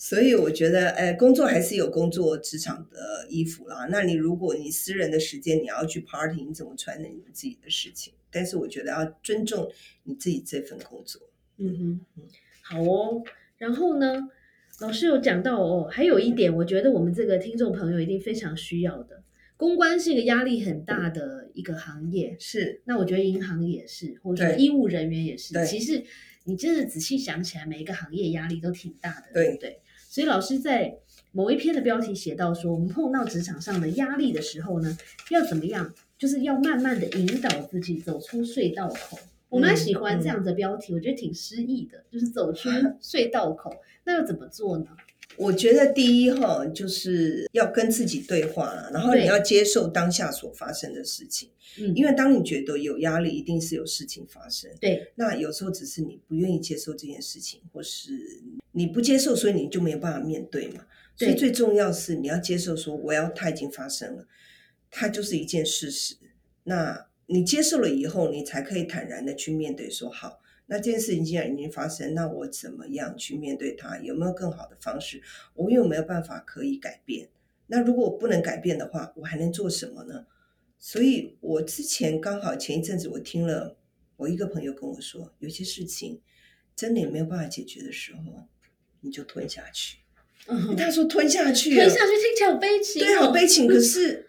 所以我觉得，呃，工作还是有工作职场的衣服啦。那你如果你私人的时间你要去 party，你怎么穿那你自己的事情。但是我觉得要尊重你自己这份工作。嗯哼，好哦。然后呢，老师有讲到哦，还有一点，我觉得我们这个听众朋友一定非常需要的，公关是一个压力很大的一个行业。是，那我觉得银行也是，或者说医务人员也是。其实你真的仔细想起来，每一个行业压力都挺大的，对不对？所以老师在某一篇的标题写到说，我们碰到职场上的压力的时候呢，要怎么样？就是要慢慢的引导自己走出隧道口。我蛮喜欢这样的标题，我觉得挺诗意的，就是走出隧道口。那又怎么做呢？我觉得第一哈，就是要跟自己对话，然后你要接受当下所发生的事情。嗯，因为当你觉得有压力，一定是有事情发生。对，那有时候只是你不愿意接受这件事情，或是你不接受，所以你就没有办法面对嘛。所以最重要是你要接受，说我要它已经发生了，它就是一件事实。那你接受了以后，你才可以坦然的去面对，说好。那这件事情既然已经发生，那我怎么样去面对它？有没有更好的方式？我有没有办法可以改变？那如果我不能改变的话，我还能做什么呢？所以，我之前刚好前一阵子，我听了我一个朋友跟我说，有些事情真的也没有办法解决的时候，你就吞下去。嗯他说吞下去，吞下去听起来好悲情，对，好悲情。可是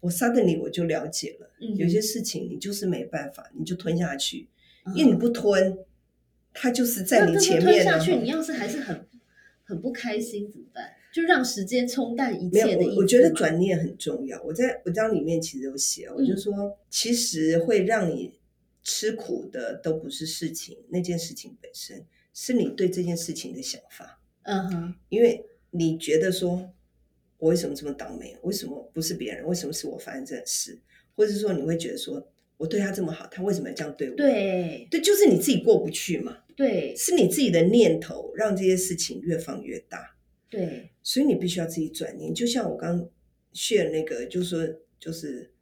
我 suddenly 我就了解了，有些事情你就是没办法，你就吞下去。因为你不吞，它就是在你前面。吞下去，你要是还是很很不开心怎么办？就让时间冲淡一切的。我觉得转念很重要。我在文章里面其实有写，我就说，其实会让你吃苦的都不是事情，那件事情本身是你对这件事情的想法。嗯哼，因为你觉得说，我为什么这么倒霉？为什么不是别人？为什么是我发生这件事？或者说你会觉得说。我对他这么好，他为什么要这样对我？对，对，就是你自己过不去嘛。对，是你自己的念头让这些事情越放越大。对，所以你必须要自己转念。就像我刚 share 那个，就是说，就是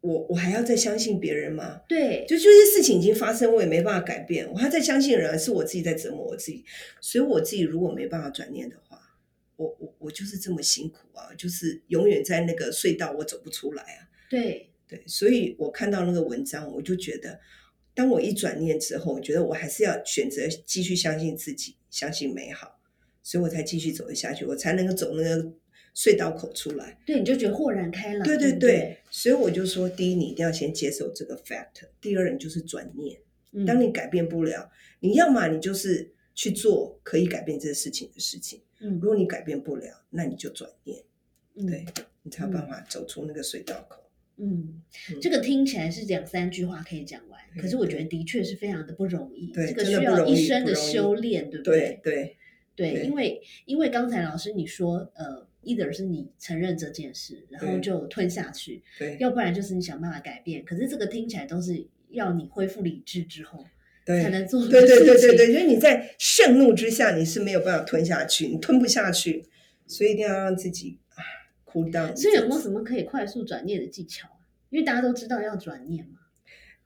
我我还要再相信别人吗？对，就这些事情已经发生，我也没办法改变。我还在相信人，是我自己在折磨我自己。所以我自己如果没办法转念的话，我我我就是这么辛苦啊，就是永远在那个隧道，我走不出来啊。对。对，所以我看到那个文章，我就觉得，当我一转念之后，我觉得我还是要选择继续相信自己，相信美好，所以我才继续走了下去，我才能够走那个隧道口出来。对，你就觉得豁然开朗。对对对，所以我就说，第一，你一定要先接受这个 fact；，第二，你就是转念。当你改变不了，你要么你就是去做可以改变这个事情的事情。嗯，如果你改变不了，那你就转念。对，你才有办法走出那个隧道口。嗯，这个听起来是两三句话可以讲完，可是我觉得的确是非常的不容易，这个需要一生的修炼，对不对？对对，因为因为刚才老师你说，呃，either 是你承认这件事，然后就吞下去，对，要不然就是你想办法改变。可是这个听起来都是要你恢复理智之后才能做对对对对对，因为你在盛怒之下你是没有办法吞下去，你吞不下去，所以一定要让自己哭到。所以有没有什么可以快速转念的技巧因为大家都知道要转念嘛。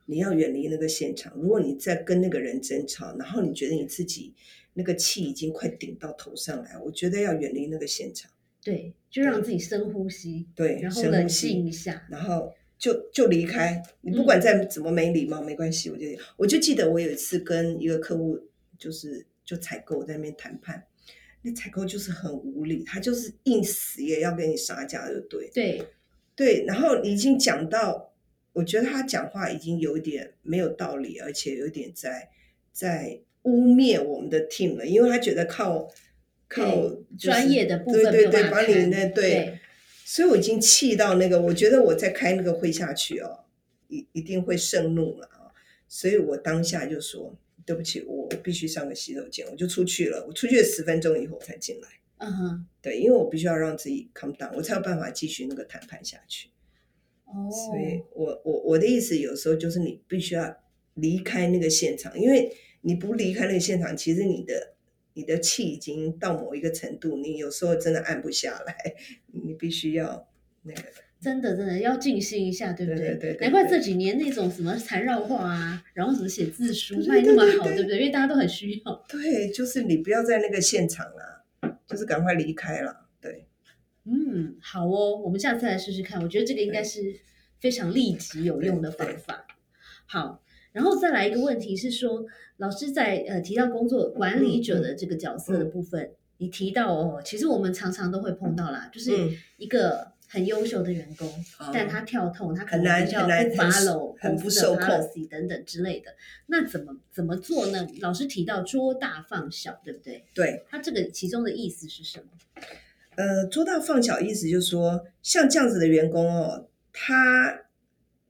你要远离那个现场。如果你在跟那个人争吵，然后你觉得你自己那个气已经快顶到头上来，我觉得要远离那个现场。对，就让自己深呼吸，对，然后冷静一下，然后就就离开。你不管再怎么没礼貌，没关系。我就我就记得我有一次跟一个客户，就是就采购在那边谈判。那采购就是很无理，他就是硬死也要跟你杀价，就对。对对，然后已经讲到，我觉得他讲话已经有点没有道理，而且有点在在污蔑我们的 team 了，因为他觉得靠靠专业的部分对对对，把你那对，所以我已经气到那个，我觉得我再开那个会下去哦，一一定会盛怒了啊，所以我当下就说。对不起，我必须上个洗手间，我就出去了。我出去了十分钟以后才进来。嗯哼，对，因为我必须要让自己 calm down，我才有办法继续那个谈判下去。哦，所以我我我的意思有时候就是你必须要离开那个现场，因为你不离开那个现场，其实你的你的气已经到某一个程度，你有时候真的按不下来，你必须要那个。真的，真的要静心一下，对不对？对难怪这几年那种什么缠绕画啊，然后什么写字书卖那么好，对不对？因为大家都很需要。对，就是你不要在那个现场啊，就是赶快离开了。对，嗯，好哦，我们下次来试试看。我觉得这个应该是非常立即有用的方法。好，然后再来一个问题是说，老师在呃提到工作管理者的这个角色的部分，你提到哦，其实我们常常都会碰到啦，就是一个很优秀的员工，但他跳痛，他可能比较不 follow 很不受控等等之类的，那怎么怎么做呢？老师提到捉大放小，对不对？对，他这个其中的意思是什么？呃，捉大放小意思就是说，像这样子的员工哦，他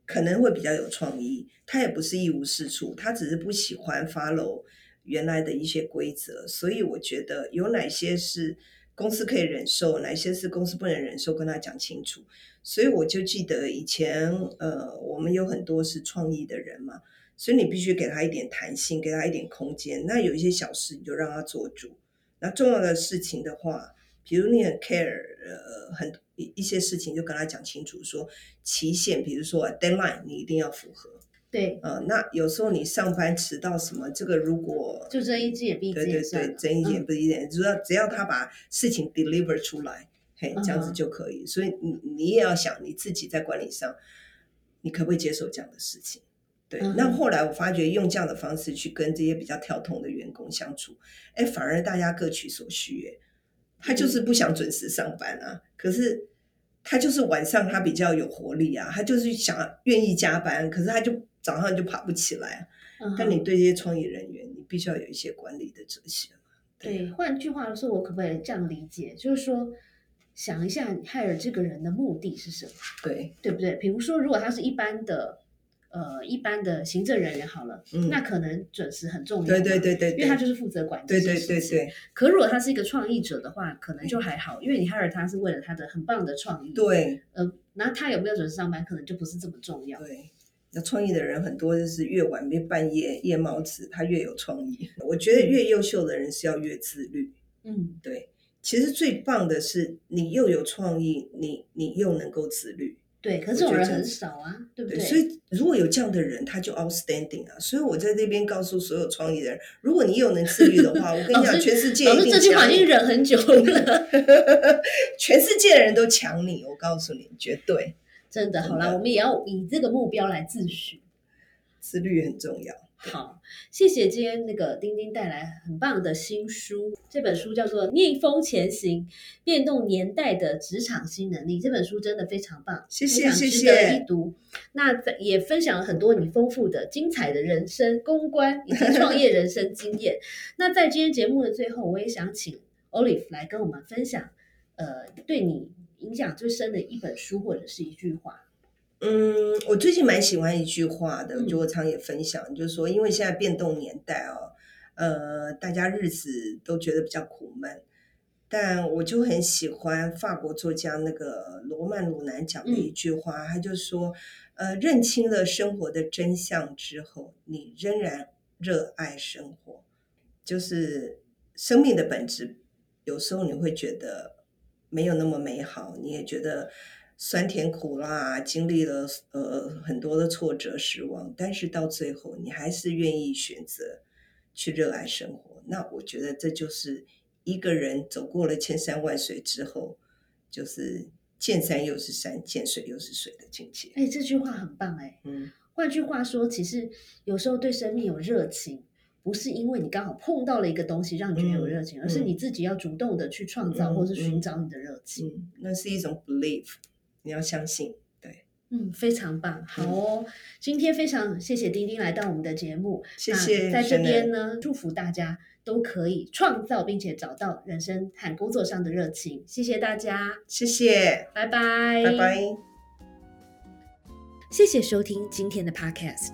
可能会比较有创意，他也不是一无是处，他只是不喜欢 follow 原来的一些规则。所以我觉得有哪些是公司可以忍受，哪些是公司不能忍受，跟他讲清楚。所以我就记得以前，呃，我们有很多是创意的人嘛，所以你必须给他一点弹性，给他一点空间。那有一些小事你就让他做主，那重要的事情的话。比如你很 care 呃很一一些事情，就跟他讲清楚，说期限，比如说 deadline，你一定要符合。对，呃，那有时候你上班迟到什么，这个如果就睁一只眼闭一只眼，对对对，睁一只眼闭一只眼，只要只要他把事情 deliver 出来，嘿，这样子就可以。所以你你也要想你自己在管理上，你可不可以接受这样的事情？对，那后来我发觉用这样的方式去跟这些比较跳通的员工相处，哎，反而大家各取所需，哎。他就是不想准时上班啊，可是他就是晚上他比较有活力啊，他就是想愿意加班，可是他就早上就爬不起来。但你对这些创意人员，你必须要有一些管理的哲学。对，换句话说，我可不可以这样理解？就是说，想一下你害了这个人的目的是什么？对，对不对？比如说，如果他是一般的。呃，一般的行政人员好了，那可能准时很重要，对对对对，因为他就是负责管这些事情。可如果他是一个创意者的话，可能就还好，因为你 hire 他是为了他的很棒的创意。对，呃，那他有没有准时上班，可能就不是这么重要。对，那创意的人很多就是越晚越半夜夜猫子，他越有创意。我觉得越优秀的人是要越自律。嗯，对，其实最棒的是你又有创意，你你又能够自律。对，可是这种人很少啊，对不对？所以如果有这样的人，他就 outstanding 啊。所以我在这边告诉所有创意的人，如果你又能自律的话，我跟你讲，*laughs* 全世界老师这句话已经忍很久了，*laughs* 全世界的人都抢你，我告诉你，绝对真的。好啦，我们也要以这个目标来自诩，自律很重要。好，谢谢今天那个丁丁带来很棒的新书，这本书叫做《逆风前行：变动年代的职场新能力》。这本书真的非常棒，谢谢谢谢，值得一读。那在也分享了很多你丰富的、精彩的人生公关以及创业人生经验。*laughs* 那在今天节目的最后，我也想请 Olive 来跟我们分享，呃，对你影响最深的一本书或者是一句话。嗯，我最近蛮喜欢一句话的，就我常也分享，就是说，因为现在变动年代哦，呃，大家日子都觉得比较苦闷，但我就很喜欢法国作家那个罗曼·鲁南讲的一句话，他就说，呃，认清了生活的真相之后，你仍然热爱生活，就是生命的本质，有时候你会觉得没有那么美好，你也觉得。酸甜苦辣，经历了呃很多的挫折、失望，但是到最后，你还是愿意选择去热爱生活。那我觉得这就是一个人走过了千山万水之后，就是见山又是山，见水又是水的境界。哎，这句话很棒哎。嗯，换句话说，其实有时候对生命有热情，不是因为你刚好碰到了一个东西让你觉得有热情，而是你自己要主动的去创造，或是寻找你的热情。那是一种 belief。你要相信，对，嗯，非常棒，好哦。今天非常谢谢丁丁来到我们的节目，谢谢。在这边呢，祝福大家都可以创造并且找到人生和工作上的热情。谢谢大家，谢谢，拜拜，拜拜。谢谢收听今天的 Podcast，